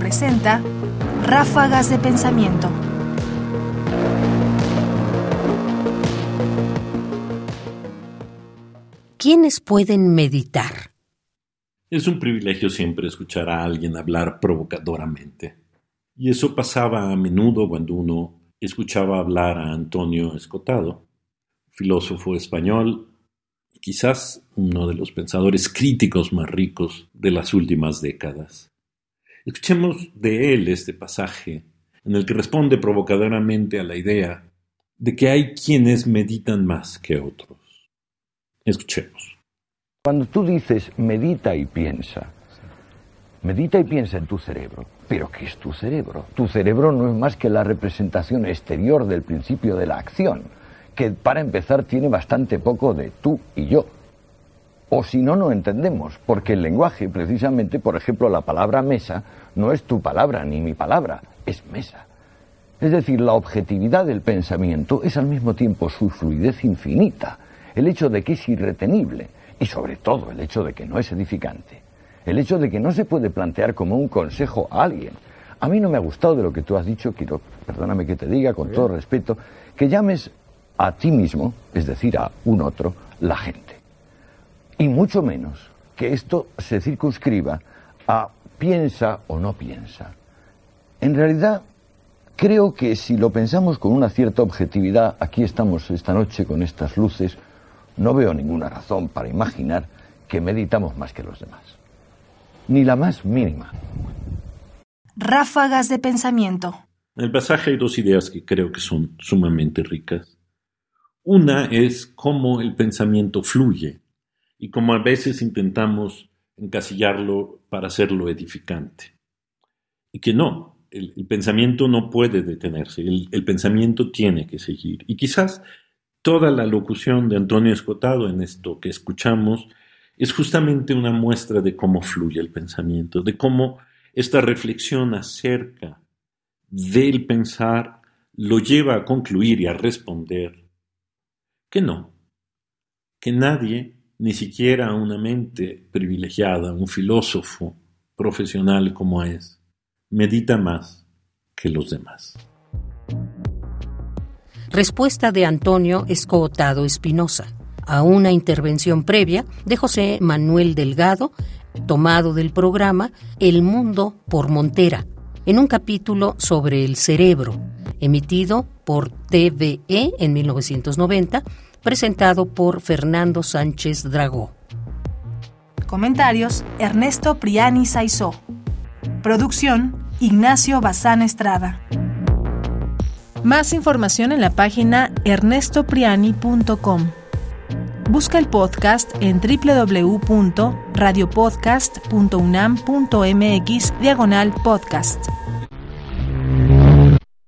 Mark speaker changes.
Speaker 1: presenta Ráfagas de Pensamiento.
Speaker 2: ¿Quiénes pueden meditar?
Speaker 3: Es un privilegio siempre escuchar a alguien hablar provocadoramente. Y eso pasaba a menudo cuando uno escuchaba hablar a Antonio Escotado, filósofo español y quizás uno de los pensadores críticos más ricos de las últimas décadas. Escuchemos de él este pasaje en el que responde provocadoramente a la idea de que hay quienes meditan más que otros. Escuchemos.
Speaker 4: Cuando tú dices medita y piensa, medita y piensa en tu cerebro. Pero ¿qué es tu cerebro? Tu cerebro no es más que la representación exterior del principio de la acción, que para empezar tiene bastante poco de tú y yo. O si no, no entendemos, porque el lenguaje, precisamente, por ejemplo, la palabra mesa, no es tu palabra ni mi palabra, es mesa. Es decir, la objetividad del pensamiento es al mismo tiempo su fluidez infinita, el hecho de que es irretenible y sobre todo el hecho de que no es edificante, el hecho de que no se puede plantear como un consejo a alguien. A mí no me ha gustado de lo que tú has dicho, quiero, perdóname que te diga con todo respeto, que llames a ti mismo, es decir, a un otro, la gente y mucho menos que esto se circunscriba a piensa o no piensa. En realidad, creo que si lo pensamos con una cierta objetividad, aquí estamos esta noche con estas luces, no veo ninguna razón para imaginar que meditamos más que los demás. Ni la más mínima.
Speaker 1: Ráfagas de pensamiento.
Speaker 3: En el pasaje hay dos ideas que creo que son sumamente ricas. Una es cómo el pensamiento fluye y como a veces intentamos encasillarlo para hacerlo edificante. Y que no, el, pensamiento no puede detenerse, el, el, pensamiento tiene que seguir. Y quizás toda la locución de Antonio Escotado en esto que escuchamos es justamente una muestra de cómo fluye el pensamiento, de cómo esta reflexión acerca del pensar lo lleva a concluir y a responder que no, que nadie ni siquiera una mente privilegiada, un filósofo profesional como es, medita más que los demás.
Speaker 2: Respuesta de Antonio Escotado Espinosa a una intervención previa de José Manuel Delgado, tomado del programa El Mundo por Montera, en un capítulo sobre el cerebro, emitido por TVE en 1990 presentado por Fernando Sánchez Dragó.
Speaker 1: Comentarios: Ernesto Priani Saizó. Producción: Ignacio Bazán Estrada. Más información en la página ernestopriani.com. Busca el podcast en www.radiopodcast.unam.mx diagonal podcast.